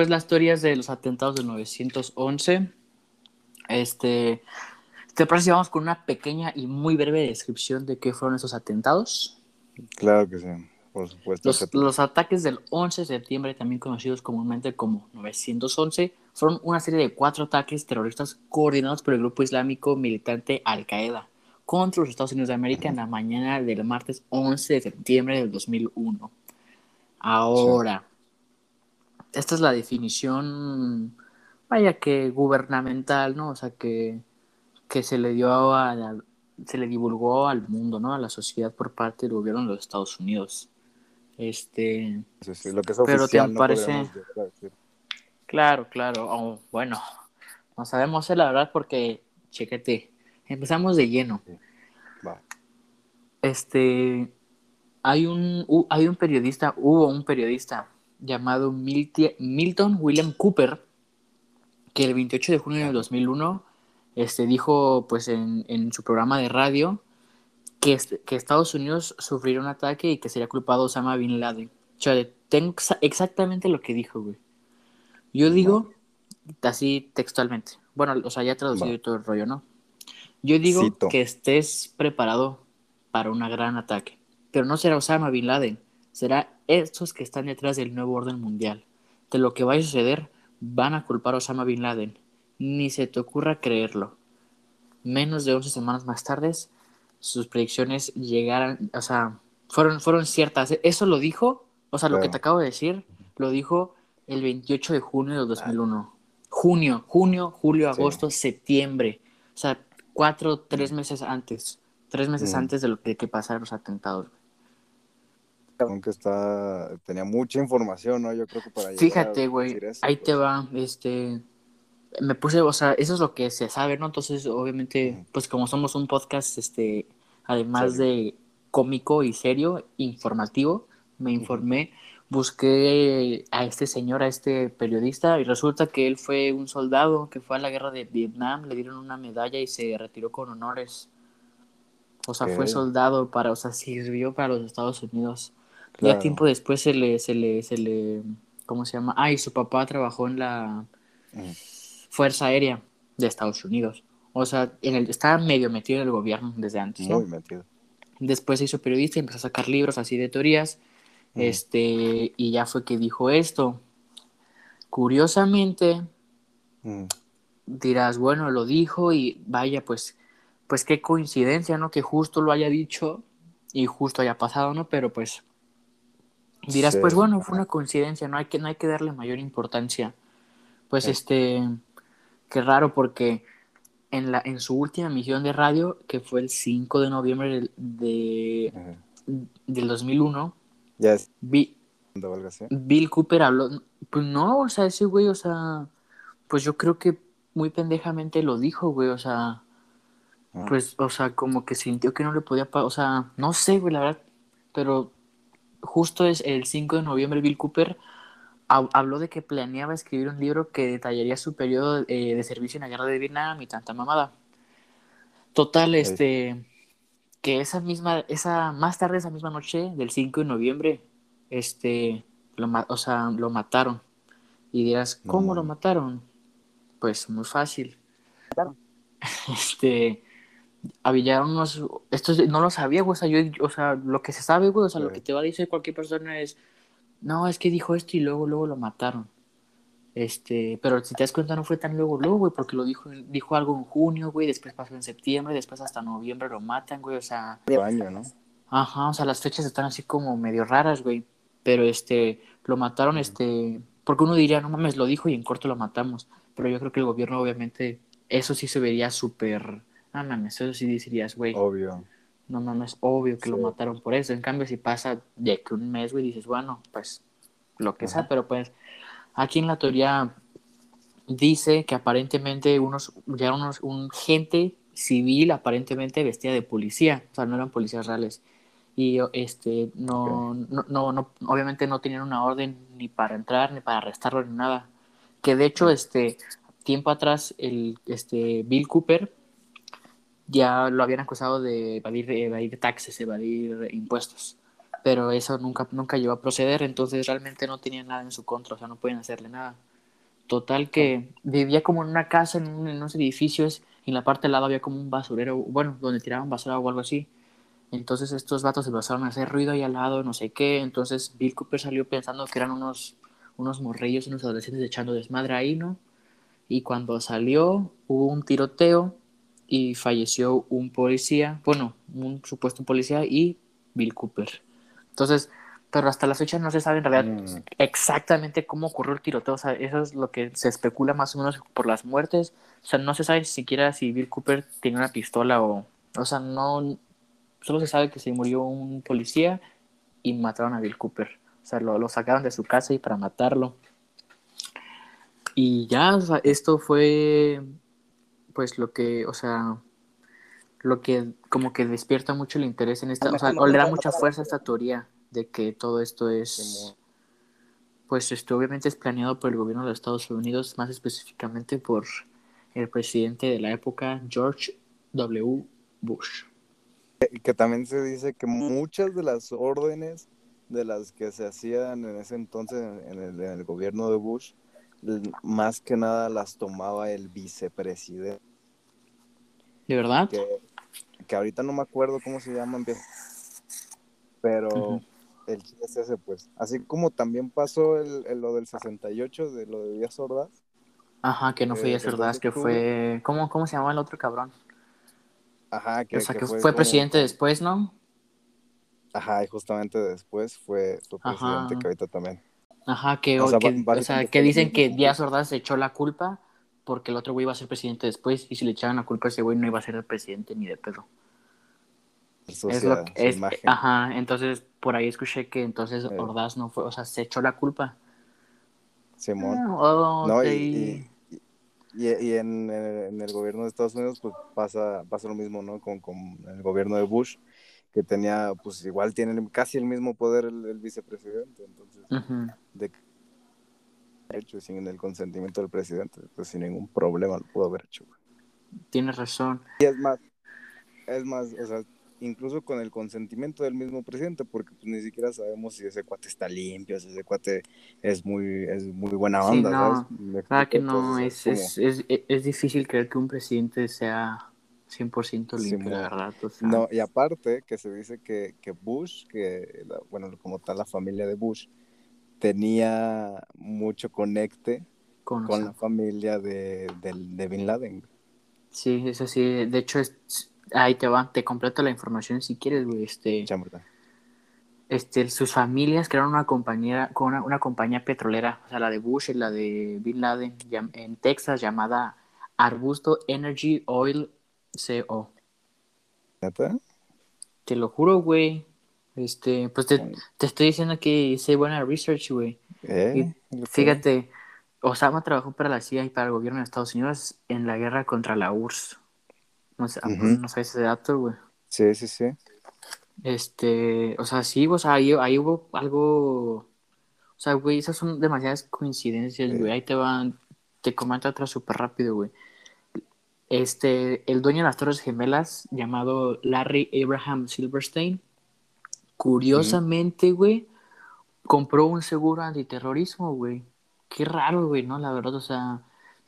pues las teorías de los atentados del 911. Este, ¿te parece si vamos con una pequeña y muy breve descripción de qué fueron esos atentados? Claro que sí, por supuesto. Los, los ataques del 11 de septiembre, también conocidos comúnmente como 911, fueron una serie de cuatro ataques terroristas coordinados por el grupo islámico militante Al-Qaeda contra los Estados Unidos de América en la mañana del martes 11 de septiembre del 2001. Ahora, esta es la definición, vaya que gubernamental, ¿no? O sea, que, que se le dio a se le divulgó al mundo, ¿no? A la sociedad por parte del gobierno de los Estados Unidos. Este, Sí, sí, lo que es Pero te no parece- claro, claro. Oh, bueno, no sabemos la verdad porque, chéquete, empezamos de lleno. Va. Este, hay un, hay un periodista, hubo un periodista llamado Milton William Cooper, que el 28 de junio de 2001 este, dijo pues en, en su programa de radio que, est- que Estados Unidos sufriría un ataque y que sería culpado Osama Bin Laden. O sea, tengo exa- exactamente lo que dijo, güey. Yo digo, así textualmente, bueno, o sea, ya traducido y todo el rollo, ¿no? Yo digo Cito. que estés preparado para un gran ataque, pero no será Osama Bin Laden, será estos que están detrás del nuevo orden mundial. De lo que vaya a suceder, van a culpar a Osama Bin Laden. Ni se te ocurra creerlo. Menos de 11 semanas más tarde, sus predicciones llegaran, o sea, fueron, fueron ciertas. Eso lo dijo, o sea, lo que te acabo de decir, lo dijo el 28 de junio de 2001. Junio, junio, julio, Sí. agosto, septiembre. O sea, cuatro, tres meses antes. Tres meses Mm. antes de lo que, que pasaran los atentados. Aunque está, tenía mucha información, ¿no? Yo creo que para Fíjate, güey, ahí pues, te va, este, me puse, o sea, eso es lo que se sabe, ¿no? Entonces, obviamente, pues como somos un podcast, este, además Serio. de cómico y serio, informativo, me informé, busqué a este señor, a este periodista, y resulta que él fue un soldado que fue a la guerra de Vietnam, le dieron una medalla y se retiró con honores. O sea, fue soldado para, o sea, sirvió para los Estados Unidos. Claro. Ya tiempo después se le, se le, se le, ¿cómo se llama? Ah, y su papá trabajó en la Ujú. Fuerza Aérea de Estados Unidos. O sea, en el, estaba medio metido en el gobierno desde antes, ¿no? Muy metido. Después se hizo periodista y empezó a sacar libros así de teorías. Ujú. Este, y ya fue que dijo esto. Curiosamente, Ujú. dirás, bueno, lo dijo y vaya, pues, pues qué coincidencia, ¿no? Que justo lo haya dicho y justo haya pasado, ¿no? Pero pues dirás, Sí. pues bueno, fue una coincidencia, no hay que, no hay que darle mayor importancia. Pues Sí. este, qué raro porque en la, en su última emisión de radio, que fue el 5 de noviembre del, de, del 2001, Ya es vi. Bill Cooper habló, pues no, o sea, ese güey, o sea, pues yo creo que muy pendejamente lo dijo, güey, o sea, Ah. pues, o sea, como que sintió que no le podía o sea, no sé, güey, la verdad, pero justo es el 5 de noviembre Bill Cooper hab- habló de que planeaba escribir un libro que detallaría su periodo eh, de servicio en la guerra de Vietnam y tanta mamada. Total, este, que esa misma, esa, más tarde esa misma noche del 5 de noviembre, este, lo, o sea, lo mataron. Y dirás, No ¿cómo lo mataron? Pues muy fácil. Este, había unos, esto es- no lo sabía, güey, o sea, yo, o sea, lo que se sabe, güey, o sea, lo que te va a decir cualquier persona es, no, es que dijo esto y luego, luego lo mataron. Este, pero si te das cuenta no fue tan luego, luego, güey, porque lo dijo, dijo algo en junio, güey, después pasó en septiembre, después hasta noviembre lo matan, güey, o sea, Baño, ¿no? Ajá, o sea, las fechas están así como medio raras, güey. Pero este, lo mataron, este, porque uno diría, no mames, lo dijo y en corto lo matamos. Pero yo creo que el gobierno, obviamente, eso sí se vería súper. No mames, eso sí dirías, güey, Obvio. no mames, obvio que lo mataron por eso. En cambio, si pasa de que un mes, güey, dices, bueno, pues lo que sea, Ajá. pero pues aquí en la teoría dice que aparentemente unos, ya unos, un gente civil aparentemente vestida de policía, o sea, no eran policías reales. Y este, no, no, no, no, obviamente no tenían una orden ni para entrar, ni para arrestarlo, ni nada. Que de hecho, este, tiempo atrás, el, este, Bill Cooper ya lo habían acusado de evadir, evadir taxes, evadir impuestos. pero eso nunca, nunca llegó a proceder, entonces realmente no tenía nada en su contra, o sea, no pueden hacerle nada. Total que vivía como en una casa, en, un, en unos edificios, y en la parte del lado había como un basurero, bueno, donde tiraban basura o algo así. Entonces estos vatos empezaron a hacer ruido ahí al lado, no sé qué, entonces Bill Cooper salió pensando que eran unos, unos morrillos, unos adolescentes echando desmadre ahí, ¿no? Y cuando salió hubo un tiroteo y falleció un policía, bueno, un supuesto policía y Bill Cooper. Entonces, pero hasta la fecha no se sabe en realidad Mm. exactamente cómo ocurrió el tiroteo. O sea, eso es lo que se especula más o menos por las muertes. O sea, no se sabe siquiera si Bill Cooper tenía una pistola o... O sea, no... Solo se sabe que se murió un policía y mataron a Bill Cooper. O sea, lo, lo sacaron de su casa y para matarlo. Y ya, o sea, esto fue pues lo que, o sea, lo que como que despierta mucho el interés en esta, o sea, o le da mucha fuerza a esta teoría de que todo esto es, pues esto obviamente es planeado por el gobierno de Estados Unidos, más específicamente por el presidente de la época, George W. Bush. Y que también se dice que muchas de las órdenes de las que se hacían en ese entonces en el, en el gobierno de Bush, más que nada las tomaba el vicepresidente, ¿De verdad? que, que ahorita no me acuerdo cómo se llaman, bien, pero el chiste es ese, pues. Así como también pasó el, el- lo del 68, de lo de Díaz Ordaz, Ajá, que no fue Eh, Díaz Ordaz, que fue, ¿cómo, cómo se llamaba el otro cabrón? ajá, que, o sea, que, fue, como- presidente después, ¿no? Ajá, y justamente después fue, fue Ajá. presidente, que ahorita también. Ajá, que, O sea, que- o sea, dicen que Díaz Ordaz se echó la culpa porque el otro güey iba a ser presidente después y si le echaban la culpa a ese güey no iba a ser el presidente ni de pedo. Es lo que es, ajá, entonces por ahí escuché que entonces Eh. Ordaz no fue, o sea, se echó la culpa. Simón. Oh, No, y, y, y- y en, en el gobierno de Estados Unidos, pues pasa, pasa lo mismo, ¿no? Con, con el gobierno de Bush, que tenía, pues igual tiene casi el mismo poder el, el vicepresidente, entonces, Ujú. de hecho, sin el consentimiento del presidente, pues sin ningún problema lo pudo haber hecho. Tienes razón. Y es más, es más, o sea, incluso con el consentimiento del mismo presidente, porque pues ni siquiera sabemos si ese cuate está limpio, si ese cuate es muy, es muy buena Sí, onda, no, ¿sabes? Me Claro que no, es, es, es, es difícil creer que un presidente sea 100% limpio, Simón. la verdad. o sea, No, y aparte que se dice que, que Bush, que la- bueno, como tal la familia de Bush, tenía mucho conecte con, la familia de, del- de Bin Laden. Sí, eso sí. De hecho, es, ahí te va, te completo la información si quieres, güey. Este, Chamberlain. este, sus familias crearon una compañía, con una, una compañía petrolera, o sea, la de Bush y la de Bin Laden, en Texas, llamada Arbusto Energy Oil CO. ¿Neta? Te lo juro, güey. Este, pues te, te estoy diciendo que hice buena research, güey. ¿Eh? Fíjate, Osama trabajó para la CIA y para el gobierno de Estados Unidos en la guerra contra la URSS. No sé, no sabes ese dato, güey. Sí, sí, sí. Este, o sea, sí, o sea, ahí, ahí hubo algo. O sea, güey, esas son demasiadas coincidencias, güey. Ahí te van, te comento otra súper rápido, güey. Este, el dueño de las Torres Gemelas, llamado Larry Abraham Silverstein, curiosamente, güey, compró un seguro antiterrorismo, güey. Qué raro, güey, ¿no? La verdad, o sea,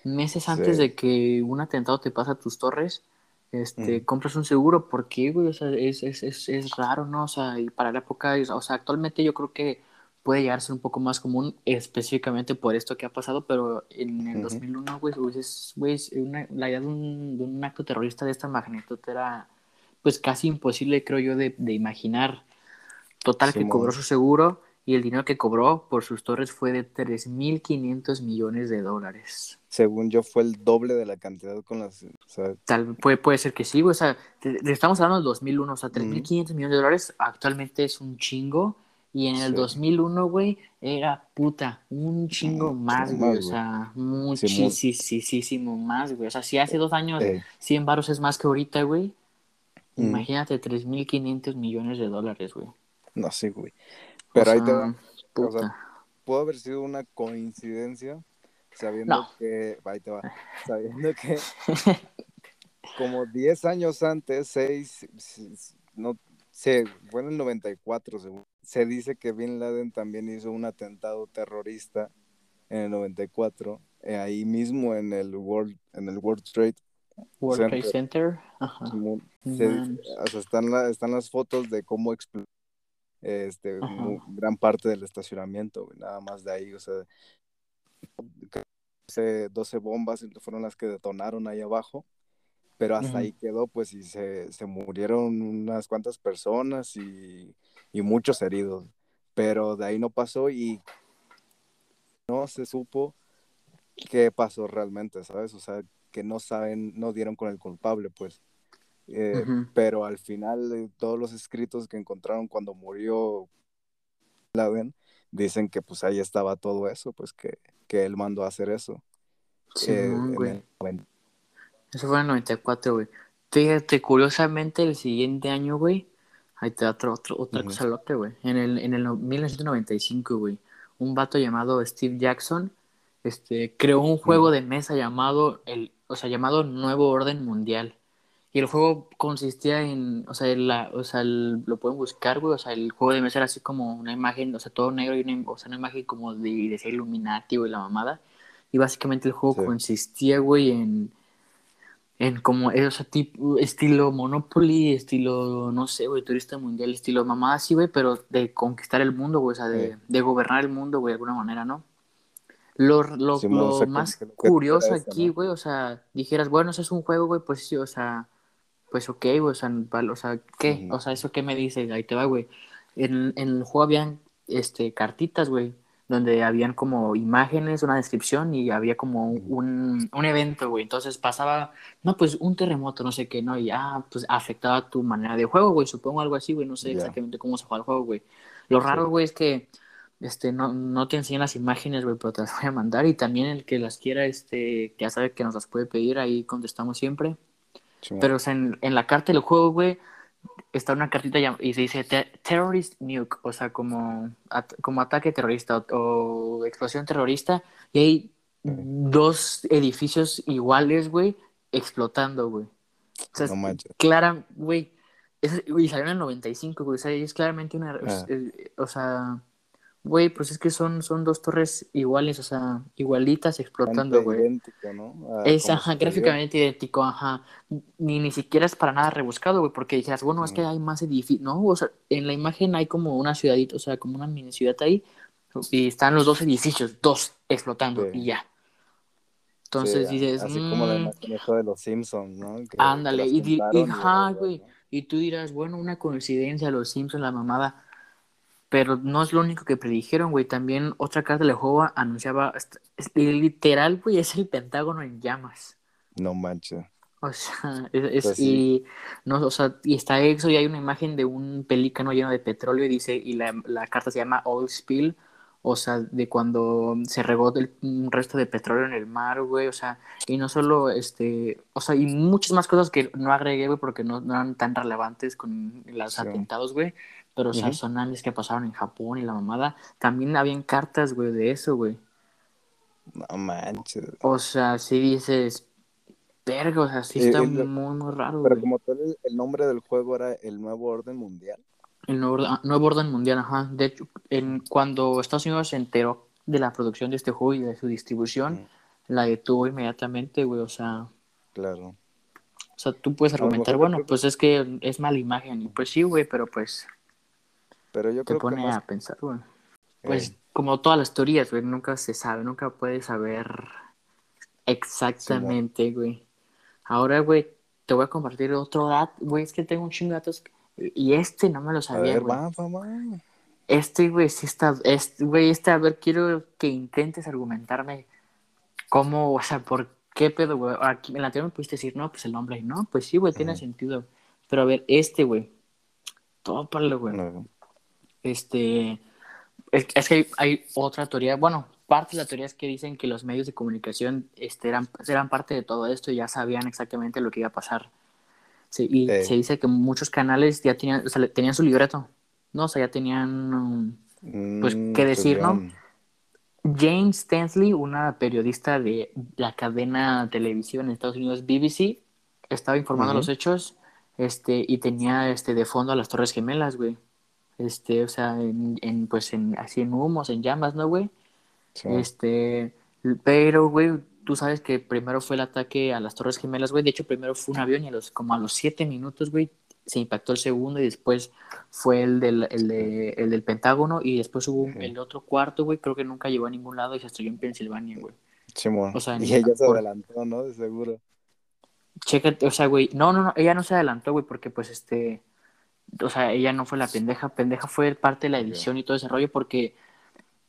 meses antes Sí. de que un atentado te pase a tus torres, este, compras un seguro. ¿Por qué, güey? O sea, es, es, es, es raro, ¿no? O sea, y para la época, o sea, actualmente yo creo que puede llegar a ser un poco más común específicamente por esto que ha pasado, pero en el Ujú. 2001, güey, güey, la idea de un, de un acto terrorista de esta magnitud era, pues, casi imposible, creo yo, de, de imaginar. Total, que cobró su seguro y el dinero que cobró por sus torres fue de 3.500 millones de dólares. Según yo, fue el doble de la cantidad con las. O sea, Tal, puede, puede ser que sí, güey, o sea, te- te estamos hablando del 2001, o sea, 3.500 millones de dólares actualmente es un chingo. Y en el Sí. 2001, güey, era puta, un chingo Mm, más, güey, o sea, muchísimo más, güey. O sea, si hace dos años eh, 100 baros es más que ahorita, güey, Mm. imagínate 3.500 millones de dólares, güey. No sé, güey. Pero O ahí te sea, va. Puta. O sea, pudo haber sido una coincidencia, sabiendo No. que, ahí te va, sabiendo que como 10 años antes, 6, no sé, fue en el 94, según, se dice que Bin Laden también hizo un atentado terrorista en el 94, eh, ahí mismo en el World, en el World Trade World Trade Center. Ajá. Se, o sea, están, la, están las fotos de cómo explotó este, gran parte del estacionamiento, nada más de ahí, o sea, 12 bombas fueron las que detonaron ahí abajo, pero hasta ahí quedó, pues, y se, se murieron unas cuantas personas y, y, muchos heridos, pero de ahí no pasó y no se supo qué pasó realmente, ¿sabes? O sea, que no saben, no dieron con el culpable, pues. Eh, pero al final todos los escritos que encontraron cuando murió Laden, dicen que pues ahí estaba todo eso, pues que, que él mandó a hacer eso. Sí, eh, Eso fue en el 94, güey. Fíjate, curiosamente, el siguiente año, güey, ahí te da otro, otro, otra cosa loca, güey. En el, en el 1995, güey, un vato llamado Steve Jackson este, creó un juego de mesa llamado el, o sea, llamado Nuevo Orden Mundial. Y el juego consistía en, o sea, la, o sea lo pueden buscar, güey, o sea, el juego de mesa era así como una imagen, o sea, todo negro y una, o sea, una imagen como de, de ese Illuminati, güey, la mamada. Y básicamente el juego consistía, güey, en, en como, o sea, tipo, estilo Monopoly, estilo, no sé, güey, turista mundial, estilo mamada así, güey, pero de conquistar el mundo, güey, o sea, de, de gobernar el mundo, güey, de alguna manera, ¿no? Lo, lo, lo más curioso aquí, güey, o sea, dijeras, bueno, eso es un juego, güey, pues sí, o sea, pues ok, güey, o sea, o sea ¿qué? O sea, ¿eso qué me dice? Ahí te va, güey. En, en el juego habían, este, cartitas, güey, donde habían como imágenes, una descripción y había como un, un evento, güey. Entonces pasaba, no, pues un terremoto, no sé qué, ¿no? Y ya, ah, pues afectaba tu manera de juego, güey, supongo algo así, güey, no sé exactamente cómo se juega el juego, güey. Lo raro, güey, es que este, no, no te enseñan las imágenes, güey, pero te las voy a mandar. Y también el que las quiera, este, ya sabe que nos las puede pedir, ahí contestamos siempre. Pero, o sea, en, en, la carta del juego, güey, está una cartita y se dice Terrorist Nuke, o sea, como, como ataque terrorista o, explosión terrorista. Y hay dos edificios iguales, güey, explotando, güey. O sea, no clara, güey. Y salió en el 95, güey. O sea, es claramente una. Ah. o sea Güey, pues es que son, son dos torres iguales, o sea, igualitas explotando, güey. idéntico, ¿no? es, ajá, gráficamente idéntico, ajá. Ni, ni siquiera es para nada rebuscado, güey, porque dijeras, bueno, es que hay más edificios, ¿no? O sea, en la imagen hay como una ciudadita, o sea, como una mini ciudad ahí, y están los dos edificios, dos explotando, y ya. Entonces dices, así como la mm". imagen de los Simpsons, ¿no? ándale, y, ajá, güey, y tú dirás, bueno, una coincidencia, los Simpsons, la mamada pero no es lo único que predijeron, güey. También otra carta de Jehová anunciaba, literal, güey, es el Pentágono en llamas. No manches. O sea, es, pues y, no, o sea, y está eso y hay una imagen de un pelícano lleno de petróleo y dice, y la, la carta se llama Oil Spill, o sea, de cuando se regó el, un resto de petróleo en el mar, güey, o sea, y no solo, este, o sea, y muchas más cosas que no agregué, güey, porque no, no eran tan relevantes con los atentados, güey, pero, o sea, que pasaron en Japón y la mamada. También habían cartas, güey, de eso, güey. No manches. O sea, si dices, verga, o sea, sí está muy, muy raro, Pero como tal, el, nombre del juego era el Nuevo Orden Mundial. El Nuevo, ah, nuevo Orden Mundial, ajá. De hecho, en, cuando Estados Unidos se enteró de la producción de este juego y de su distribución, la detuvo inmediatamente, güey, o sea. Claro. O sea, tú puedes argumentar, bueno, pues es que es mala imagen. Y pues sí, güey, pero pues pero yo te pone a pensar, güey. Pues eh. como todas las teorías, güey, nunca se sabe, nunca puedes saber exactamente, güey. Güey. Ahora, güey, te voy a compartir otro dato, güey, es que tengo un chingo de datos y este no me lo sabía, güey. Este, güey, sí está, este, güey, este, a ver, quiero que intentes argumentarme cómo, o sea, por qué pedo, güey. Aquí en la teoría me pudiste decir, no, pues el nombre, no, pues sí, güey, tiene sentido. Pero a ver, este, güey, todo para lo, güey. Este, es, que hay, otra teoría, bueno, parte de la teoría es que dicen que los medios de comunicación este, eran, eran parte de todo esto y ya sabían exactamente lo que iba a pasar. Sí, y se dice que muchos canales ya tenían, o sea, tenían su libreto, ¿no? O sea, ya tenían, pues, mm, qué decir, ¿no? James Stanley, una periodista de la cadena televisiva en Estados Unidos, BBC, estaba informando los hechos este, y tenía este, de fondo a las Torres Gemelas, güey. Este, o sea, en, en, pues en, así en humos, en llamas, ¿no, güey? Sí. Este, pero, güey, tú sabes que primero fue el ataque a las Torres Gemelas, güey. De hecho, primero fue un avión y a los, como a los siete minutos, güey, se impactó el segundo y después fue el del, el de, el del Pentágono y después hubo un- el otro cuarto, güey, creo que nunca llegó a ningún lado y se estrelló en Pensilvania, güey. Simón. O sea, y ella se adelantó, ¿no? De seguro. Chécate, o sea, güey, no, no, no, ella no se adelantó, güey, porque pues este, o sea, ella no fue la pendeja, pendeja fue parte de la edición y todo ese rollo porque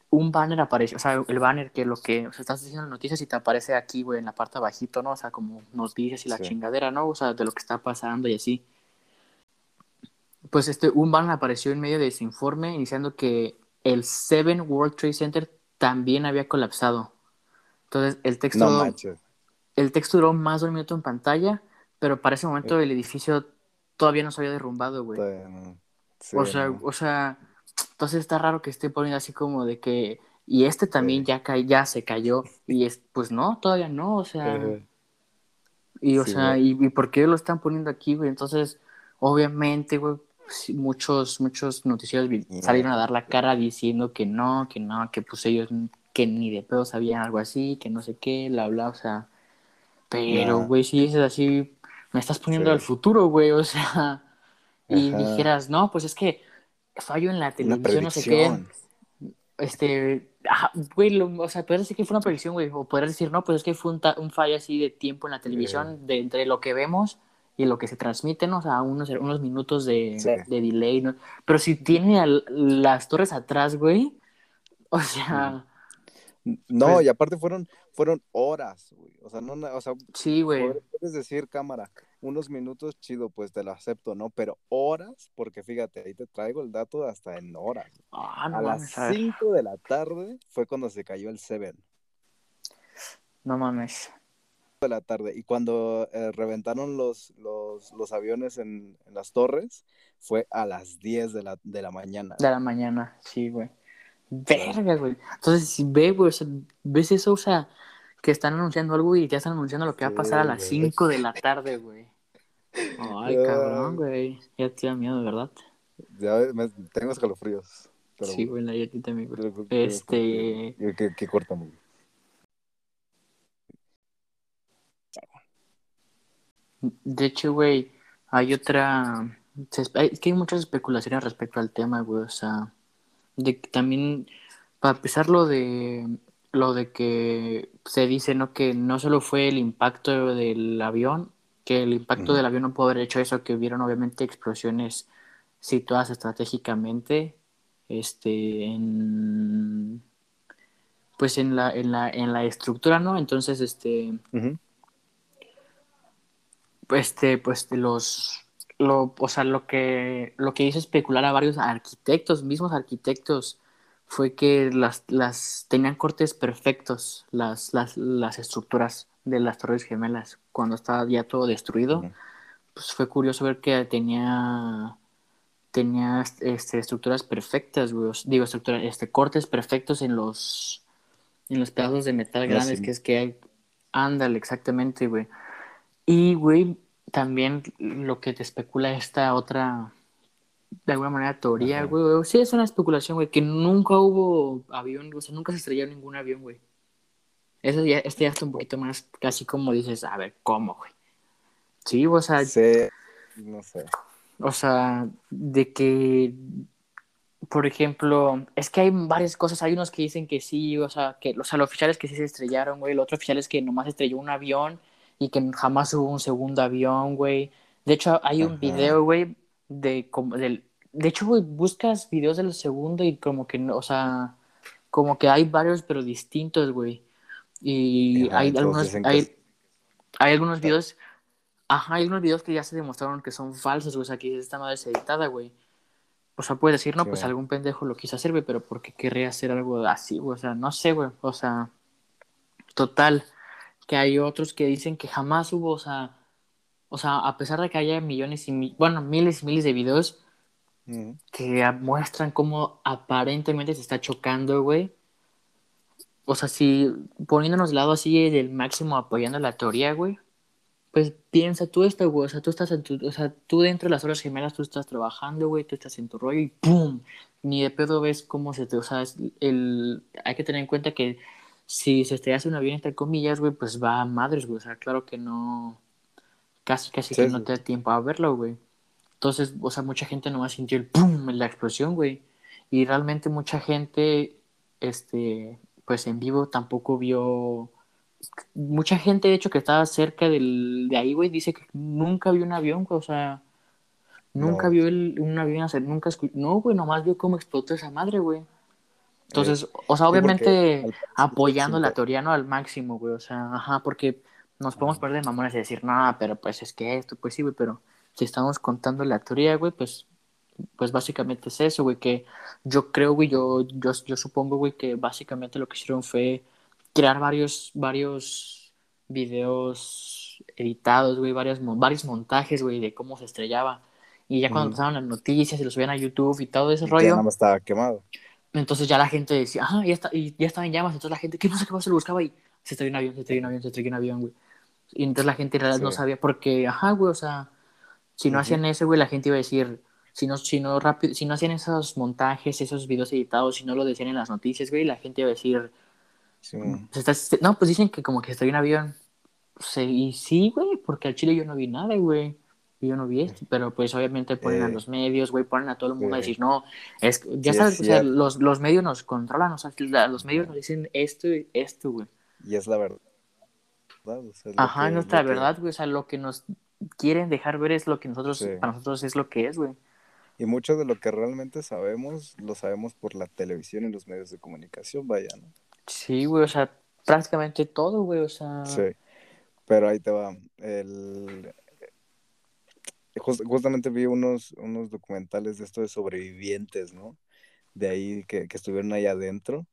un banner apareció, o sea, el banner que lo que, o sea, estás diciendo noticias y te aparece aquí, güey, en la parte abajito, ¿no? O sea, como noticias y la Sí. chingadera, ¿no? O sea, de lo que está pasando y así. Pues este, un banner apareció en medio de ese informe iniciando que el Seven World Trade Center también había colapsado. Entonces, el texto No manches. el texto duró más de un minuto en pantalla, pero para ese momento el edificio todavía no se había derrumbado, güey. Sí, o sea, no. o sea, entonces está raro que esté poniendo así como de que y este también Sí. ya ca- ya se cayó y es pues no, todavía no, o sea, y o Sí, sea, y, y por qué lo están poniendo aquí, güey? Entonces, obviamente, güey, muchos muchos noticieros salieron a dar la cara diciendo que no, que no, que pues ellos que ni de pedo sabían algo así, que no sé qué, bla bla, o sea, pero, güey, si dices así, me estás poniendo Sí. al futuro, güey, o sea, y Ajá. dijeras, no, pues es que fallo en la televisión, no sé qué, este, ajá, güey, lo- o sea, podrías decir que fue una predicción, güey, o podrías decir, no, pues es que fue un, ta- un fallo así de tiempo en la televisión, de entre lo que vemos y lo que se transmite, ¿no? O sea, unos, unos minutos de, Sí. de delay, ¿no? Pero si tiene al- las torres atrás, güey, o sea, No, Pues- y aparte fueron, fueron horas, güey. O sea, no, o sea, sí, güey. Puedes decir, cámara, unos minutos, chido, pues te lo acepto, ¿no? Pero horas, porque fíjate, ahí te traigo el dato hasta en horas. Ah, no a mames, las a ver, 5 de la tarde fue cuando se cayó el Seven no mames. de la tarde. Y cuando eh, reventaron los, los, los aviones en, en las torres, fue a las 10 de la, de la mañana. De la mañana, sí, güey. Verga, güey. Entonces, si ve, güey, o sea, ves eso, o sea, que están anunciando algo y ya están anunciando lo que va a pasar a las güey. 5 de la tarde, güey. Ay, cabrón, güey. Ya te da miedo, ¿verdad? Ya me- tengo escalofríos. Sí, güey, la yo a ti también, güey. Este-. Que, que corta muy. De hecho, güey, hay otra. Es que hay muchas especulaciones respecto al tema, güey. O sea, de que también, para empezar, lo de lo de que se dice, ¿no? Que no solo fue el impacto del avión, que el impacto del avión no pudo haber hecho eso, que hubieron obviamente explosiones situadas estratégicamente, este, en, pues en la, en la, en la estructura, ¿no? Entonces, este, Ujú. este, pues de los, lo, o sea, lo que, lo que hizo especular a varios arquitectos, mismos arquitectos, fue que las, las tenían cortes perfectos, las, las, las estructuras de las Torres Gemelas, cuando estaba ya todo destruido. Pues fue curioso ver que tenía, tenía este, estructuras perfectas, güey, digo, estructuras, este, cortes perfectos en los, en los pedazos de metal grandes sí. que es que hay. Ándale, exactamente, güey. Y, güey, también lo que te especula esta otra, de alguna manera, teoría, Ajá. güey. Sí, es una especulación, güey, que nunca hubo avión, o sea, nunca se estrelló ningún avión, güey. Eso ya, este ya está un poquito más, casi como dices, a ver, ¿cómo, güey? Sí, o sea, Sí, no sé. o sea, de que, por ejemplo, es que hay varias cosas. Hay unos que dicen que sí, o sea, que o sea, los oficiales que sí se estrellaron, güey. El otro oficial es que nomás estrelló un avión y que jamás hubo un segundo avión, güey. De hecho, hay un Ajá. video, güey, de como del. De hecho, güey, buscas videos del segundo y como que no, o sea, como que hay varios pero distintos, güey. Y Ajá, hay algunos, hay, es- hay algunos videos, ajá, hay algunos videos que ya se demostraron que son falsos, güey, o sea, que esta madre es editada, güey. O sea, puedes decir, no, Sí. pues algún pendejo lo quiso hacer, güey, pero ¿por qué querría hacer algo así, güey? O sea, no sé, güey, o sea, total, que hay otros que dicen que jamás hubo, o sea, o sea, a pesar de que haya millones y, mi- bueno, miles y miles de videos que muestran cómo aparentemente se está chocando, güey. O sea, si poniéndonos lado así del máximo apoyando la teoría, güey. pues piensa tú esto, güey, o sea, tú estás en tu, o sea, tú dentro de las horas gemelas, tú estás trabajando, güey, tú estás en tu rollo y ¡pum! Ni de pedo ves cómo se te, o sea, es el, hay que tener en cuenta que si se hace un avión, entre comillas, güey, pues va a madres, güey, o sea, claro que no, casi, casi Sí, que no te da tiempo a verlo, güey. Entonces, o sea, mucha gente nomás sintió el ¡pum! la explosión, güey. Y realmente mucha gente, este, pues en vivo tampoco vio mucha gente, de hecho, que estaba cerca del, de ahí, güey, dice que nunca vio un avión, güey, o sea, nunca No. vio el, un avión hacer, nunca escu- no, güey, nomás vio cómo explotó esa madre, güey. Entonces, o sea, obviamente apoyando la teoría, ¿no? Al máximo, güey, o sea, ajá, porque nos podemos perder de mamones y decir, no, pero pues es que esto, pues sí, güey, pero si estamos contando la teoría, güey, pues, pues básicamente es eso, güey, que yo creo, güey, yo, yo, yo supongo, güey, que básicamente lo que hicieron fue crear varios, varios videos editados, güey, varios, varios montajes, güey, de cómo se estrellaba. Y ya cuando pasaban las noticias y los subían a YouTube y todo ese rollo, nada más estaba quemado. Entonces ya la gente decía, ah, ya, está, y ya estaba en llamas, entonces la gente, ¿qué pasa? ¿Qué pasa? Lo buscaba y se estrelló un avión, se estrelló un avión, se estrelló un avión, güey. Y entonces la gente en realidad no sabía, porque, ajá, güey, o sea, si no hacían eso, güey, la gente iba a decir, si no, si no rápido, si no hacían esos montajes, esos videos editados, si no lo decían en las noticias, güey, la gente iba a decir, Sí. "Se está- se- no, pues dicen que como que estoy en avión. Sí, y sí, güey, porque al Chile yo no vi nada, güey. Yo no vi esto, pero pues obviamente ponen a Eh, los medios, güey, ponen a todo el mundo a sí. decir, no, es, ya Sí, sabes, o sea, los, los medios nos controlan, o sea, la- los medios nos dicen esto y esto, güey. Y es la verdad. o sea, es lo Ajá, que- es que- verdad, güey, o sea, lo que nos quieren dejar ver es lo que nosotros, Sí. para nosotros es lo que es, güey. Y mucho de lo que realmente sabemos, lo sabemos por la televisión y los medios de comunicación, vaya, ¿no? Sí, güey, o sea, prácticamente todo, güey, o sea, Sí. Pero ahí te va. El... jus- justamente vi unos, unos documentales de esto de sobrevivientes, ¿no? De ahí que, que estuvieron ahí adentro.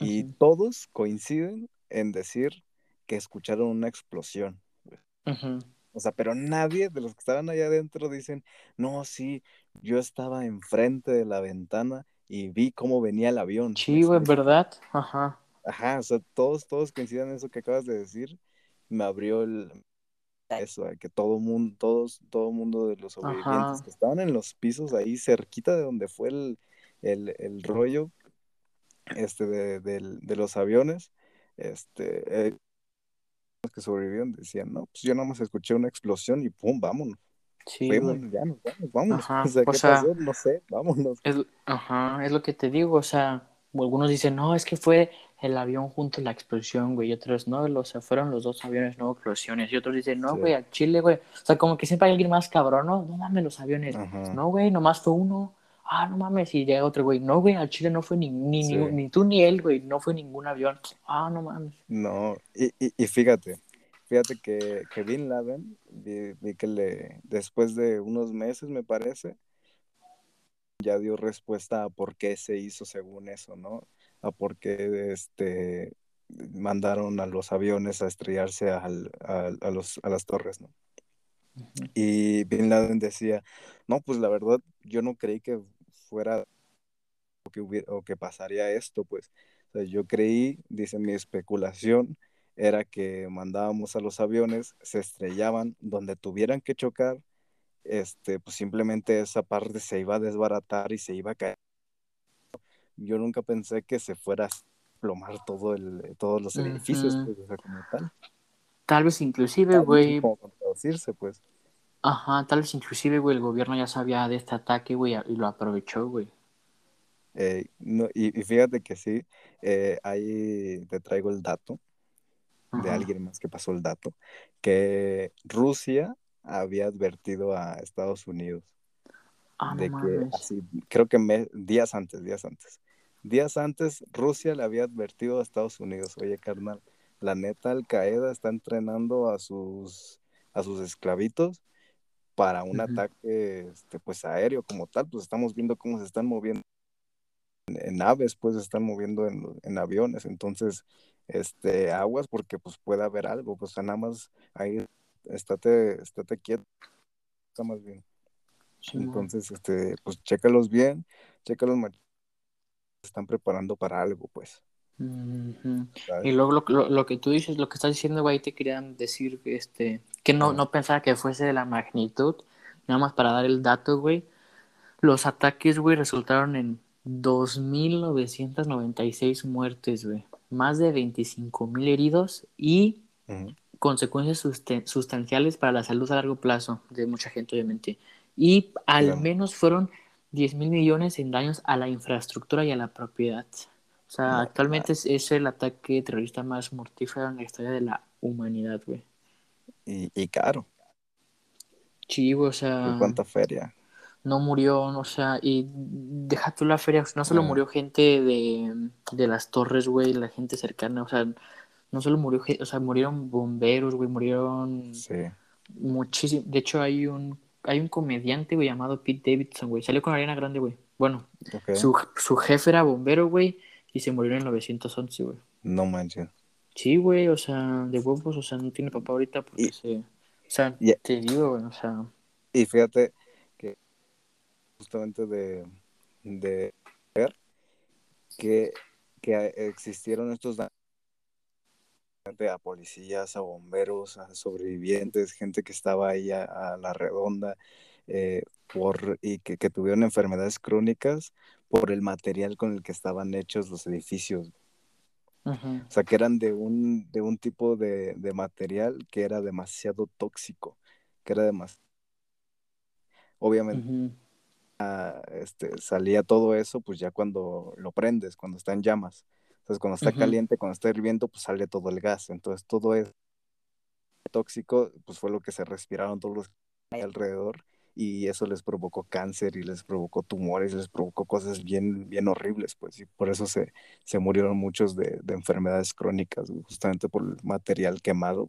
Y todos coinciden en decir que escucharon una explosión. O sea, pero nadie de los que estaban allá adentro dicen, no, sí, yo estaba enfrente de la ventana y vi cómo venía el avión. ¿Me sí, güey? ¿verdad? Ajá, Ajá, o sea, todos, todos coinciden en eso que acabas de decir. Me abrió el eso, de que todo mundo, todos, todo mundo de los sobrevivientes Ajá. que estaban en los pisos ahí cerquita de donde fue el, el, el rollo este de, del- de los aviones, este eh, los que sobrevivieron decían, no, pues yo nada más escuché una explosión y pum, vámonos, sí, vámonos, ya nos vamos, vámonos. Ajá, O sea, o ¿qué sea, pasó? No sé, vámonos. Es, ajá, es lo que te digo, o sea, algunos dicen, no, es que fue el avión junto a la explosión, güey, y otros, no, o sea, fueron los dos aviones, no explosiones, y otros dicen, no, Sí. güey, al Chile, güey, o sea, como que siempre hay alguien más cabrón, no, no mames los aviones, Ajá. no, güey, nomás fue uno, ah, no mames, y llega otro, güey, no, güey, al Chile no fue ni, ni, Sí. ni, ni tú ni él, güey, no fue ningún avión, ah, no mames. No, y, y, y fíjate, fíjate que, que Bin Laden, vi, vi que le, después de unos meses, me parece, ya dio respuesta a por qué se hizo según eso, ¿no? A por qué este, mandaron a los aviones a estrellarse al- al- a, los, a las torres, ¿no? Y Bin Laden decía, no, pues la verdad, yo no creí que fuera o que, hubiera, o que pasaría esto, pues. O sea, yo creí, dice mi especulación, era que mandábamos a los aviones, se estrellaban donde tuvieran que chocar, este, pues simplemente esa parte se iba a desbaratar y se iba a caer. Yo nunca pensé que se fuera a plomar todo el, todos los edificios, Ujú. pues, o sea, como tal. Tal vez inclusive, güey, pues. ajá, tal vez inclusive, güey, el gobierno ya sabía de este ataque, güey, y lo aprovechó, güey. Eh, no, y, y fíjate que sí, eh, ahí te traigo el dato de alguien más que pasó el dato, que Rusia había advertido a Estados Unidos Ah, no de que mames. así, creo que me- días antes, días antes, días antes Rusia le había advertido a Estados Unidos, oye carnal, la neta Al Qaeda está entrenando a sus, a sus esclavitos para un ataque este, pues aéreo como tal, pues estamos viendo cómo se están moviendo en, en aves, pues se están moviendo en, en aviones, entonces este aguas porque pues puede haber algo, pues nada más ahí estate, estate quieto, está más bien. Entonces, este, pues chécalos bien, chécalos, están preparando para algo, pues. Y luego lo, lo- lo que tú dices, lo que estás diciendo, güey, te quería decir este, que no, no pensaba que fuese de la magnitud, nada más para dar el dato, güey. Los ataques, güey, resultaron en 2.996 muertes, güey. Más de 25.000 heridos y consecuencias suste- sustanciales para la salud a largo plazo de mucha gente, obviamente. Y al menos fueron 10 mil millones en daños a la infraestructura y a la propiedad. O sea, No, actualmente es, es el ataque terrorista más mortífero en la historia de la humanidad, güey. Y, y caro, Sí, o ¿y sea, cuánta feria? no murió, o sea, y deja tú la feria, no solo Ah. murió gente de, de las torres, güey, la gente cercana, o sea, no solo murió, o sea, murieron bomberos, güey, murieron Sí, Muchísimo. De hecho, hay un, hay un comediante, güey, llamado Pete Davidson, güey. Salió con Ariana Grande, güey. Bueno, su, su jefe era bombero, güey, y se murió en 911, güey. No manches. Sí, güey, o sea, de huevos, o sea, no tiene papá ahorita porque Y- se... O sea, te digo, güey, o sea... Y fíjate que justamente de, de ver que, que existieron estos daños a policías, a bomberos, a sobrevivientes, gente que estaba ahí a, a la redonda eh, por, y que, que tuvieron enfermedades crónicas por el material con el que estaban hechos los edificios. O sea, que eran de un, de un tipo de, de material que era demasiado tóxico, que era demasiado... Obviamente ujú, este, salía todo eso, pues ya cuando lo prendes, cuando está en llamas. Entonces, cuando está caliente, cuando está hirviendo, pues sale todo el gas. Entonces, todo es tóxico, pues fue lo que se respiraron todos los alrededor y eso les provocó cáncer y les provocó tumores, les provocó cosas bien, bien horribles, pues, y por eso se, se murieron muchos de, de enfermedades crónicas, justamente por el material quemado.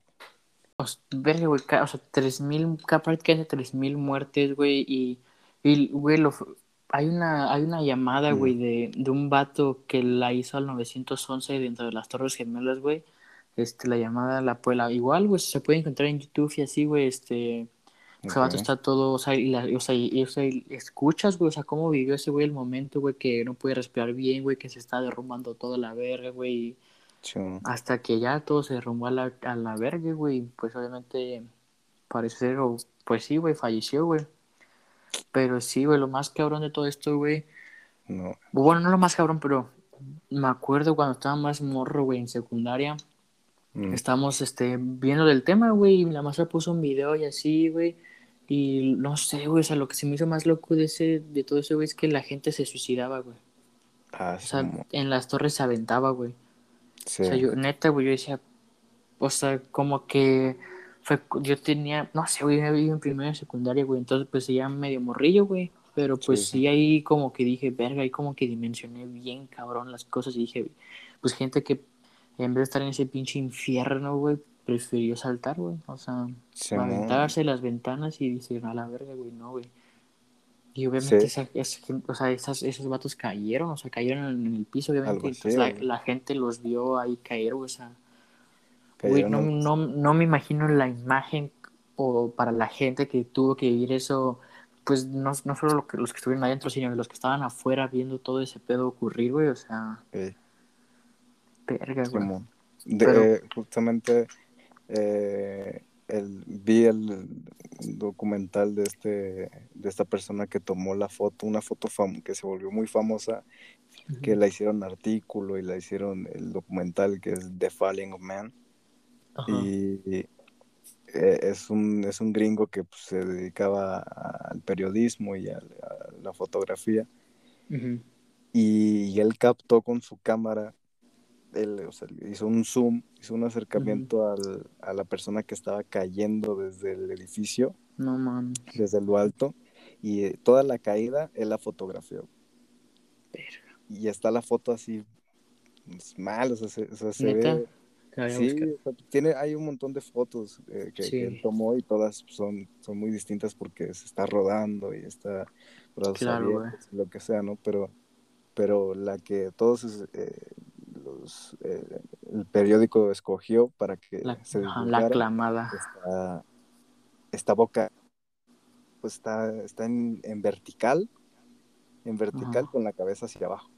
O sea, verga, güey, o sea, 3000, capaz que hace 3000 muertes, güey, y, y, güey, lo, hay una, hay una llamada, Mm. güey, de, de un vato que la hizo al 911 dentro de las Torres Gemelas, güey, este, la llamada, la pues, la- igual, güey, se puede encontrar en YouTube y así, güey, este, ese vato está todo, o sea, y, la- y, o sea, y- o sea, y escuchas, güey, o sea, cómo vivió ese güey el momento, güey, que no puede respirar bien, güey, que se está derrumbando toda la verga, güey, hasta que ya todo se derrumbó a la, a la verga, güey. Pues obviamente, parece ser, o- pues sí, güey, falleció, güey. Pero sí, güey, lo más cabrón de todo esto, güey. No. Bueno, no lo más cabrón, pero me acuerdo cuando estaba más morro, güey, en secundaria. Mm. Estábamos, este, viendo del tema, güey, y la maestra puso un video y así, güey. Y no sé, güey, o sea, lo que se me hizo más loco de ese, de todo eso, güey, es que la gente se suicidaba, güey. Ah, O sea, en las torres se aventaba, güey. Sí. O sea, yo, neta, güey, yo decía, o sea, como que fue, yo tenía, no sé, güey, iba en primera y secundaria, güey, entonces pues ya medio morrillo, güey, pero pues Sí, sí, sí. ahí como que dije, verga, ahí como que dimensioné bien cabrón las cosas y dije, pues gente que en vez de estar en ese pinche infierno, güey, prefirió saltar, güey, o sea, Simón. aventarse las ventanas y decir, a la verga, güey, no, güey. Y obviamente Sí. esa, esa o sea, esas, esos vatos cayeron, o sea, cayeron en el piso, obviamente. Algo entonces la, güey. la gente los vio ahí caer, güey, o sea. Cayeron no, no, no me imagino la imagen o para la gente que tuvo que vivir eso, pues no, no solo lo que- los que estuvieron adentro, sino los que estaban afuera viendo todo ese pedo ocurrir, güey, o sea, Ok. verga, güey. De- Pero- eh, justamente eh, el, vi el documental de este de esta persona que tomó la foto, una foto fam- que se volvió muy famosa, que la hicieron artículo y la hicieron el documental que es The Falling of Man Ajá. y, eh, es un es un gringo que pues, se dedicaba al periodismo y a, a la fotografía y, y él captó con su cámara, él, o sea, hizo un zoom, hizo un acercamiento al- a la persona que estaba cayendo desde el edificio, No mames. desde lo alto, y eh, toda la caída él la fotografió. Y está la foto así pues, mal, o sea, se, o sea, se ¿Neta? ve... Sí, buscar. o sea, tiene, hay un montón de fotos eh, que, Sí. que él tomó y todas son, son muy distintas porque se está rodando y está Claro, lo que sea, ¿no? Pero, pero la que todos eh, los, eh, el periódico escogió para que La, se la aclamada. está, está boca, pues está, está en, en vertical, en vertical Ajá. con la cabeza hacia abajo.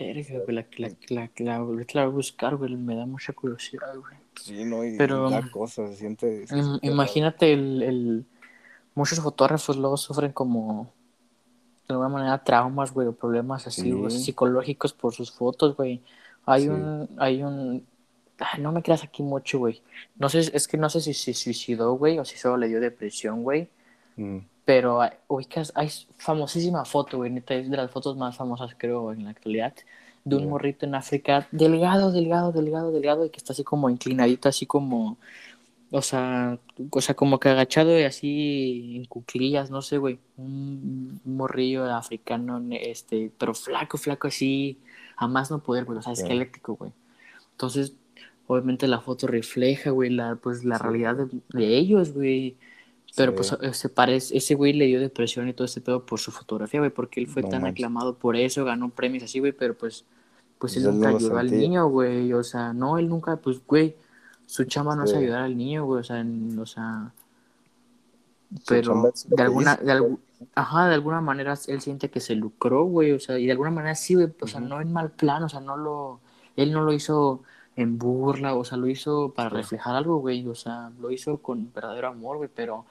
Verga, güey, la, la, la, la, la voy a buscar, güey, me da mucha curiosidad, güey. Sí, no, y Pero, um, cosas, se siente... Imagínate el, el... Muchos fotógrafos luego sufren como... De alguna manera traumas, güey, o problemas así, psicológicos por sus fotos, güey. Hay un... Hay un... No me creas aquí mucho, güey. No sé, es que no sé si se suicidó, güey, o si solo le dio depresión, güey. Mm, Pero ubicas, hay famosísima foto, güey, neta, es de las fotos más famosas, creo, en la actualidad, de un morrito en África, delgado, delgado, delgado, delgado, y que está así como inclinadito, así como, o sea, o sea, como que agachado y así en cuclillas, no sé, güey, un morrillo africano, este, pero flaco, flaco así, a más no poder, güey, o sea, Ya. esquelético, güey. Entonces, obviamente la foto refleja, güey, la, pues la Sí. realidad de, de ellos, güey. Pero Sí. pues ese, parece, ese güey le dio depresión y todo ese pedo por su fotografía, güey, porque él fue No tan manches. aclamado por eso, ganó premios así, güey, pero pues, pues él nunca ayudó al niño, güey, o sea, no, él nunca, pues, güey, su chamba no es Sí. ayudar al niño, güey, o sea, en- o sea, pero de alguna, de algu- ajá, de alguna manera él siente que se lucró, güey, o sea, y de alguna manera sí, güey, o sea, no en mal plan, o sea, no lo, él no lo hizo en burla, o sea, lo hizo para Sí. reflejar algo, güey, o sea, lo hizo con verdadero amor, güey, pero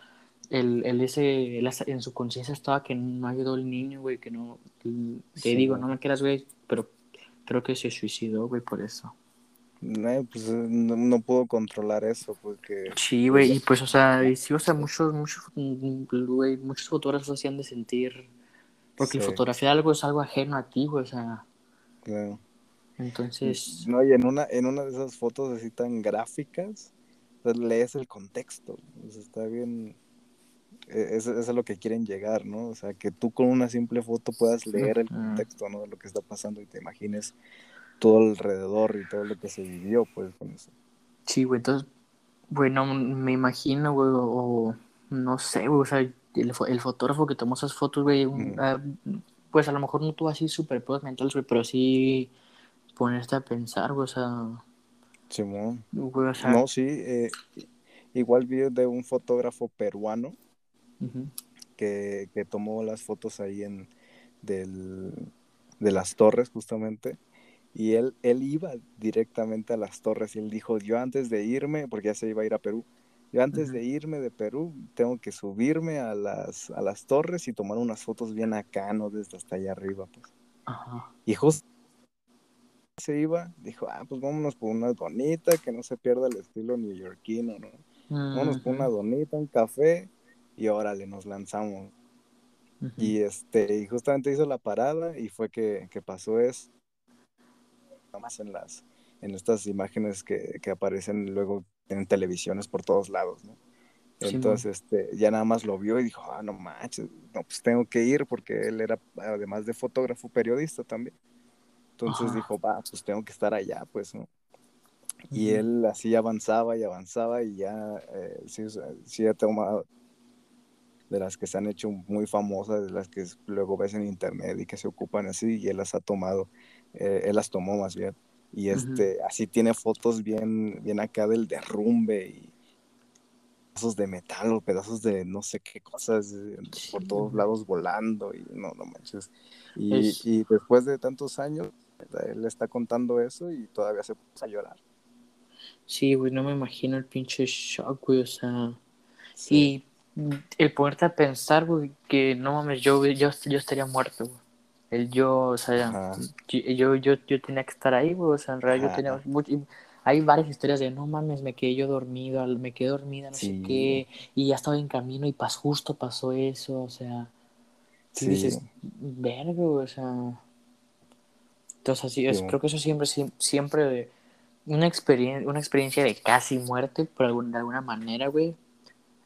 él, él ese, en su conciencia estaba que no ayudó al niño, güey, que no, te Sí, digo, güey. no me quieras, güey, pero creo que se suicidó, güey, por eso. No, pues eh, no, no puedo controlar eso porque Sí, güey, y pues, o sea, y sí, o sea, muchos, muchos, mm, güey, muchos fotógrafos hacían de sentir, porque Sí. fotografiar algo es algo ajeno a ti, güey, o sea, claro. entonces, No, y en una, en una de esas fotos así tan gráficas, pues, lees el contexto. sea, está bien. Eso, eso es a lo que quieren llegar, ¿no? O sea, que tú con una simple foto puedas leer el Ujú. contexto, ¿no? De lo que está pasando y te imagines todo alrededor y todo lo que se vivió, pues, con eso. sí, güey, entonces, bueno, me imagino, güey, o, no sé, güey, o sea, el, el fotógrafo que tomó esas fotos, güey, un- Ujú. ah, pues a lo mejor no tuvo así super pedos mentales, güey, pero sí ponerte a pensar, güey, o sea, Simón. güey, o sea, No, sí. eh, igual vi de un fotógrafo peruano que, que tomó las fotos ahí en del, de las torres justamente. Y él, él iba directamente a las torres y él dijo yo antes de irme porque ya se iba a ir a Perú yo antes de irme de Perú tengo que subirme a las, a las torres y tomar unas fotos bien acá no desde hasta allá arriba pues y justo se iba dijo ah pues vámonos por una donita que no se pierda el estilo neoyorquino no vámonos por una donita un café y órale nos lanzamos ujú. y este, y justamente hizo la parada y fue que, que pasó eso. Nada más en las, en estas imágenes que, que aparecen luego en televisiones por todos lados, ¿no? Entonces, este, ya nada más lo vio y dijo, ah, no manches, no, pues tengo que ir porque él era, además de fotógrafo, periodista también. Entonces Ajá. dijo, va, pues tengo que estar allá, pues, ¿no? Y Ujú. él así avanzaba y avanzaba y ya, eh, sí, sí ha tomado de las que se han hecho muy famosas, de las que luego ves en internet y que se ocupan así, y él las ha tomado, eh, él las tomó más bien. Y este, así tiene fotos bien, bien acá del derrumbe y pedazos de metal o pedazos de no sé qué cosas eh, por todos lados volando y no, no manches. Y, Es- y después de tantos años, él está contando eso y todavía se puso a llorar. Sí, güey, no me imagino el pinche shock, güey, o sea, Sí, y el ponerte a pensar, güey, que no mames, yo, yo, yo estaría muerto, güey. El yo, o sea, yo, yo, yo, yo tenía que estar ahí, güey, o sea, en realidad yo tenía mucho- hay varias historias de, no mames, me quedé yo dormido, me quedé dormida, no sé qué, y ya estaba en camino y pas, justo pasó eso, o sea, Sí. dices, verga, güey, o sea, entonces así, es, Sí. creo que eso siempre, siem- siempre, una experiencia, una experiencia de casi muerte, por algún, de alguna manera, güey,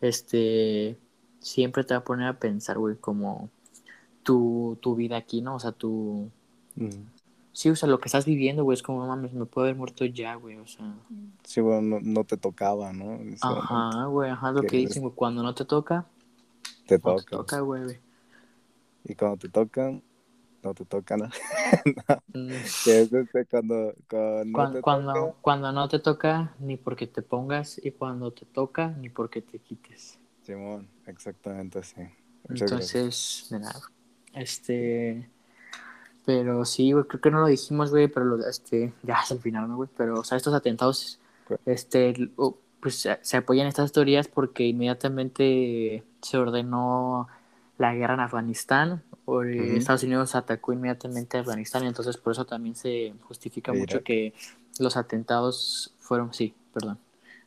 este, siempre te va a poner a pensar, güey, como tu, tu vida aquí, ¿no? O sea, tu, Mm. sí, o sea, lo que estás viviendo, güey, es como, mames, me puedo haber muerto ya, güey, o sea, Sí, bueno, no, no te tocaba, ¿no? Ajá, güey, ajá, lo que que dicen, güey, cuando no te toca, Te no te toca. güey, güey. Y cuando te tocan, no te tocan. ¿no? Mm, que es este, cuando, cuando, no Cuando, te cuando, toca, cuando no te toca, ni porque te pongas, y cuando te toca, ni porque te quites. Simón, exactamente así. Muchas gracias. Entonces, de nada. Este. Pero sí, güey, creo que no lo dijimos, güey, pero lo, este, ya es el final, ¿no, güey? Pero, o sea, estos atentados, este, pues se apoyan estas teorías porque inmediatamente se ordenó la guerra en Afganistán, o Estados Unidos atacó inmediatamente a Afganistán, y entonces por eso también se justifica mucho que los atentados fueron, sí, perdón,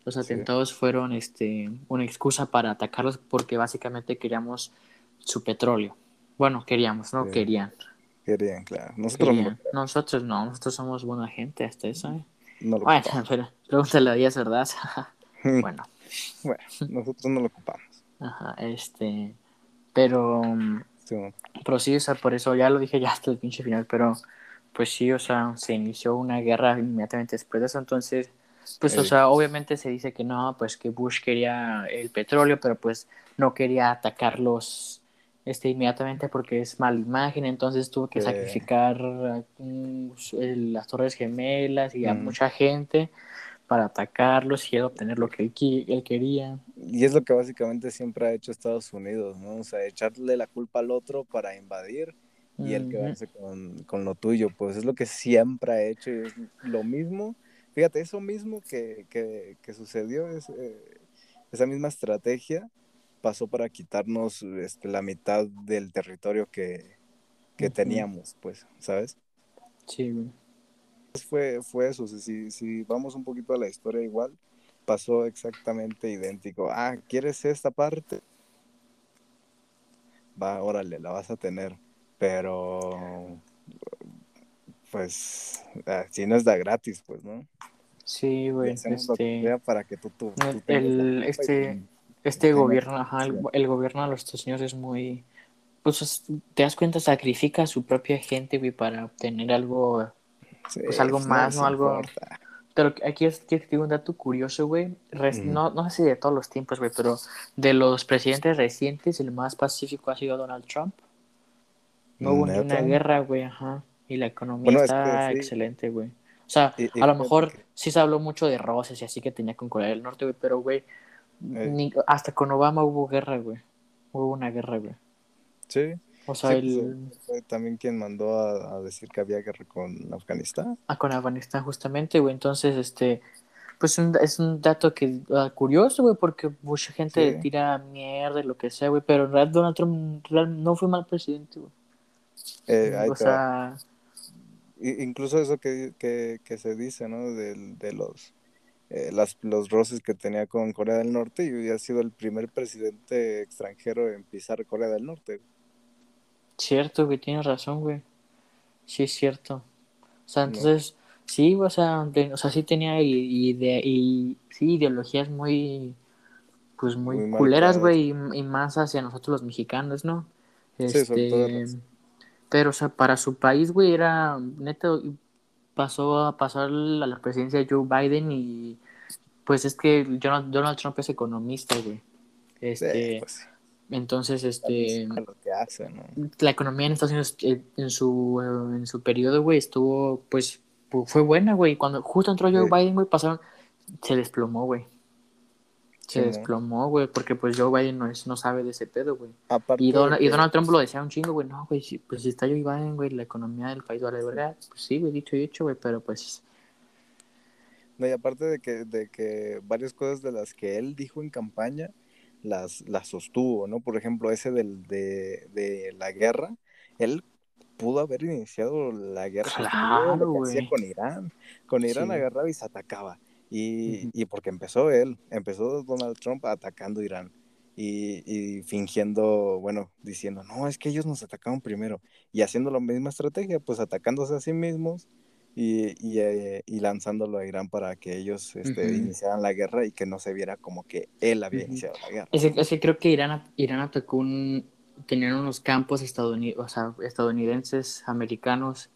los atentados fueron este, una excusa para atacarlos porque básicamente queríamos su petróleo. Bueno, queríamos, no querían. Querían, claro. Nosotros no. Nosotros no, nosotros somos buena gente hasta eso, ¿eh? No lo bueno, pero pregúntale a Díaz, ¿verdad? bueno. Bueno, nosotros no lo ocupamos. Ajá, este. Pero. Pero sí, o sea, por eso ya lo dije ya hasta el pinche final, pero pues sí, o sea, se inició una guerra inmediatamente después de eso, entonces, pues, o sea, obviamente se dice que no, pues que Bush quería el petróleo, pero pues no quería atacarlos este, inmediatamente porque es mala imagen, entonces tuvo que sacrificar mm, las Torres Gemelas y a mucha gente para atacarlos y obtener lo que él, quería. Y es lo que básicamente siempre ha hecho Estados Unidos, ¿no? O sea, echarle la culpa al otro para invadir y él quedarse con, con, lo tuyo, pues es lo que siempre ha hecho y es lo mismo. Fíjate, eso mismo que, que, que sucedió, es, eh, esa misma estrategia pasó para quitarnos este, la mitad del territorio que, que teníamos, pues, ¿sabes? Sí, güey fue, fue eso. Si, si vamos un poquito a la historia igual, pasó exactamente idéntico. Ah, ¿quieres esta parte? Va, órale, la vas a tener. Pero, pues, ah, si no es da gratis, pues, ¿no? Sí, güey. Este... para que tú, el, este, este gobierno, ajá, el, gobierno de los Estados Unidos es muy, pues, te das cuenta, sacrifica a su propia gente, güey, para obtener algo pues algo más, ¿no? Algo. Pero aquí es que un dato curioso, güey. no, no sé si de todos los tiempos, güey, pero de los presidentes recientes, el más pacífico ha sido Donald Trump. No hubo ni una guerra, güey, ajá. Y la economía está excelente, güey. O sea, a lo mejor sí se habló mucho de roces y así que tenía con Corea del Norte, güey, pero, güey, hasta con Obama hubo guerra, güey. Hubo una guerra, güey. Sí. O sea, él... Pues, fue también quien mandó a, decir que había guerra con Afganistán. Ah, con Afganistán, justamente, güey. Entonces, este, pues es un dato que uh, curioso, güey, porque mucha gente tira mierda y lo que sea, güey. Pero en realidad Donald Trump no fue mal presidente, güey. Eh, o sea... Incluso eso que, que, que se dice, ¿no? De, de los, eh, las, los roces que tenía con Corea del Norte y ha sido el primer presidente extranjero en pisar Corea del Norte. Cierto, güey, tienes razón, güey. Sí, es cierto. O sea, entonces, sí, o sea, o sea, sí tenía y, y sí, ideologías muy, pues muy, culeras, güey, y, más hacia nosotros los mexicanos, ¿no? Este, pero, o sea, para su país, güey, era, neta, pasó a pasar a la presidencia de Joe Biden y, pues es que Donald, Trump es economista, güey. Este, pues entonces, este. La economía en Estados Unidos eh, en su, eh, en su periodo, güey, estuvo, pues, fue buena, güey. Cuando justo entró Joe Biden, güey, pasaron. Se desplomó, güey. Se desplomó, güey, porque pues Joe Biden no, es, no sabe de ese pedo, güey. Y, y, Donald Trump lo decía un chingo, güey. No, güey, pues si está Joe Biden, güey, la economía del país vale verdad. Pues sí, güey, dicho y hecho, güey, pero pues. No, y aparte de que, de que varias cosas de las que él dijo en campaña las, las sostuvo, ¿no? Por ejemplo, ese del, de, de la guerra, él pudo haber iniciado la guerra claro, con Irán. Con Irán agarraba y se atacaba. Y, y, porque empezó él, empezó Donald Trump atacando Irán y, y, fingiendo, bueno, diciendo, no, es que ellos nos atacaron primero y haciendo la misma estrategia, pues atacándose a sí mismos y, y, eh, y, lanzándolo a Irán para que ellos este, iniciaran la guerra y que no se viera como que él había iniciado la guerra. Es, que creo que Irán, Irán atacó un, tenían unos campos estadounidenses, o sea, estadounidenses, americanos,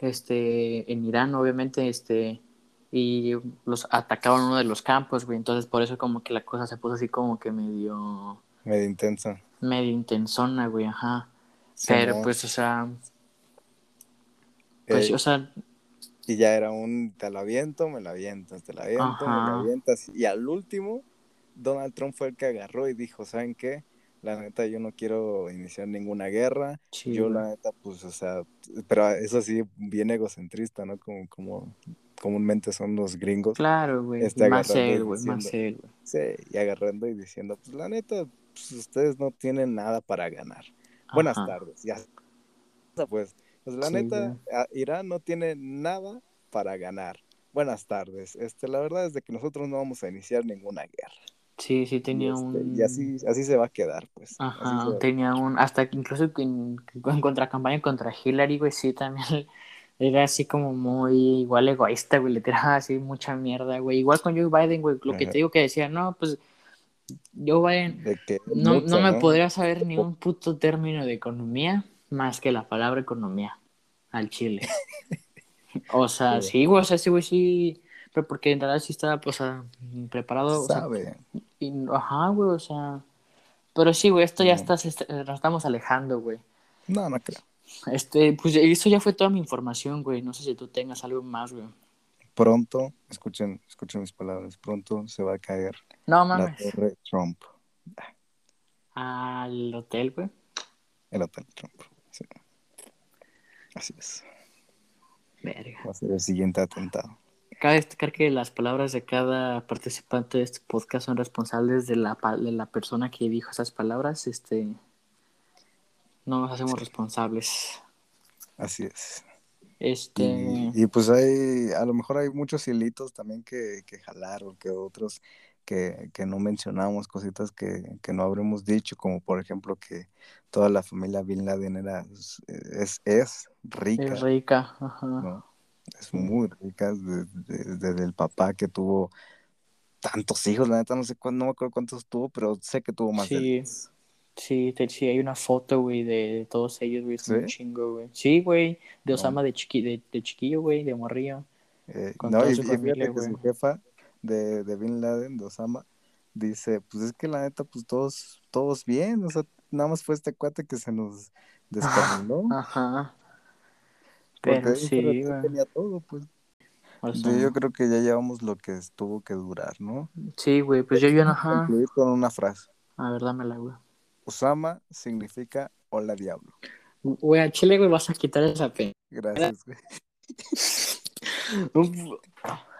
este, en Irán, obviamente, este, y los atacaban uno de los campos, güey, entonces por eso como que la cosa se puso así como que medio... Medio intensa. Medio intensona, güey, ajá. Pero pues, o sea... Pues, o sea, y ya era un, te la aviento, me la avientas, te la aviento, me la avientas. Y al último, Donald Trump fue el que agarró y dijo, ¿saben qué? la neta yo no quiero iniciar ninguna guerra, yo la neta pues, o sea, pero eso sí, bien egocentrista, ¿no? Como, como comúnmente son los gringos, Claro, güey. Está Y más él, güey, más él, güey. sí, y agarrando y diciendo, pues la neta, pues ustedes no tienen nada para ganar. Buenas tardes, ya. Pues, pues la Sí, neta, Irán no tiene nada para ganar. Buenas tardes. Este, la verdad es de que nosotros no vamos a iniciar ninguna guerra. Sí, sí Y, tenía este, un... y así, así se va a quedar, pues. Ajá, tenía un... Hasta que incluso en, en contracampaña contra Hillary, güey, sí, también era así como muy igual egoísta, güey, le tiraba así mucha mierda, güey. Igual con Joe Biden, güey, lo que Ajá. te digo que decía, no, pues Joe Biden no, mucho, no me ¿no? podría saber ni un puto término de economía más que la palabra economía al chile. O sea, Sí. sí, güey, o sea, sí, güey, sí, pero porque en realidad sí estaba, pues, ah, preparado, o sea, Sabe. y- ajá, güey, o sea, pero sí, güey, esto ya está, está- nos estamos alejando, güey. No, no creo. Este, pues eso ya fue toda mi información, güey, no sé si tú tengas algo más, güey. Pronto, escuchen, escuchen mis palabras, pronto se va a caer No la mames, torre Trump, al hotel, güey. el hotel Trump. Sí. Así es. Verga. Va a ser el siguiente atentado. Cabe destacar que las palabras de cada participante de este podcast son responsables de la, de la persona que dijo esas palabras. Este, no nos hacemos responsables. Así es. Este, Y, y, pues hay, a lo mejor hay muchos hilitos también que, que jalar o que otros que, que no mencionamos, cositas que, que no habremos dicho, como por ejemplo que toda la familia Bin Laden era, es, es rica, es rica. Ajá. ¿no? Es muy rica, de- de- desde el papá que tuvo tantos hijos, la neta no sé cuántos, no me acuerdo cuántos tuvo, pero sé que tuvo más Sí. 10. Sí, te- sí, hay una foto, güey, de, de todos ellos, güey, es un ¿Sí? chingo, güey. Sí, güey, de No. Osama de, chiqui, de, de chiquillo, güey, de morrillo. Eh, Con no, y, familia, fíjate que güey. su jefa de, de Bin Laden, de Osama, dice, pues es que la neta, pues todos, todos bien, o sea, nada más fue este cuate que se nos descarriló, Ajá. Pero él sí, pero tenía todo, pues. O sea, Yo, yo creo que ya llevamos lo que tuvo que durar, ¿no? sí, güey, pues yo, yo, ajá. concluir con una frase. A ver, dámela, güey. Osama significa hola diablo. Güey, a Chile, güey, vas a quitar esa pena. Gracias, güey.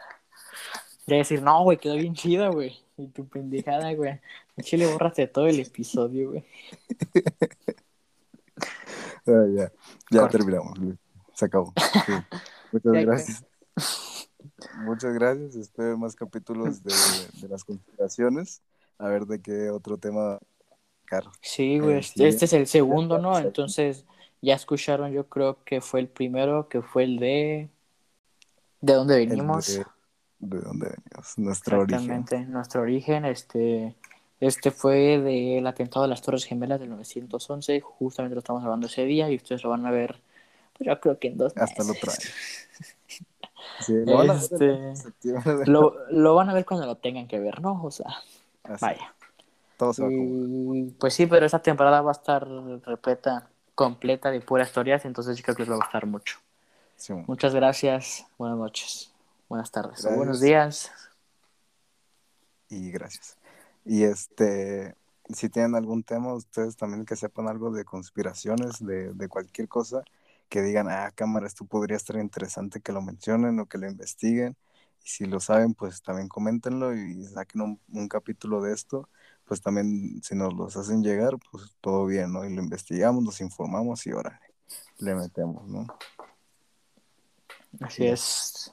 De decir, no, güey, quedó bien chida, güey. Y tu pendejada, güey. A Chile, bórrate todo el episodio, güey. Ah, ya, ya Corta. terminamos, Luis. Se acabó. Sí. Muchas gracias. Muchas gracias. Espero más capítulos de, de las conspiraciones. A ver de qué otro tema. sacar. Sí, güey, este, este es el segundo, ¿no? Entonces, ya escucharon, yo creo que fue el primero, que fue el de... ¿De dónde El venimos? De, de dónde venimos. Nuestro origen. Exactamente, nuestro origen, este... Este fue del atentado de las Torres Gemelas del 911, justamente lo estamos hablando ese día y ustedes lo van a ver, pues yo creo que en dos Hasta el meses. otro año. Sí, lo van a ver Este, Lo, lo van a ver cuando lo tengan que ver, ¿no? O sea, Así, vaya. Todo se va. Y pues sí, pero esta temporada va a estar repleta, completa de puras historias, entonces yo creo que les va a gustar mucho. Sí. Muchas gracias, buenas noches, buenas tardes, o buenos días. y gracias. Y este, si tienen algún tema, ustedes también que sepan algo de conspiraciones, de, de cualquier cosa, que digan, ah, cámara, esto podría estar interesante que lo mencionen o que lo investiguen. Y si lo saben, pues también coméntenlo y saquen un, un capítulo de esto. Pues también, si nos los hacen llegar, pues todo bien, ¿no? Y lo investigamos, nos informamos y ahora le metemos, ¿no? Así es.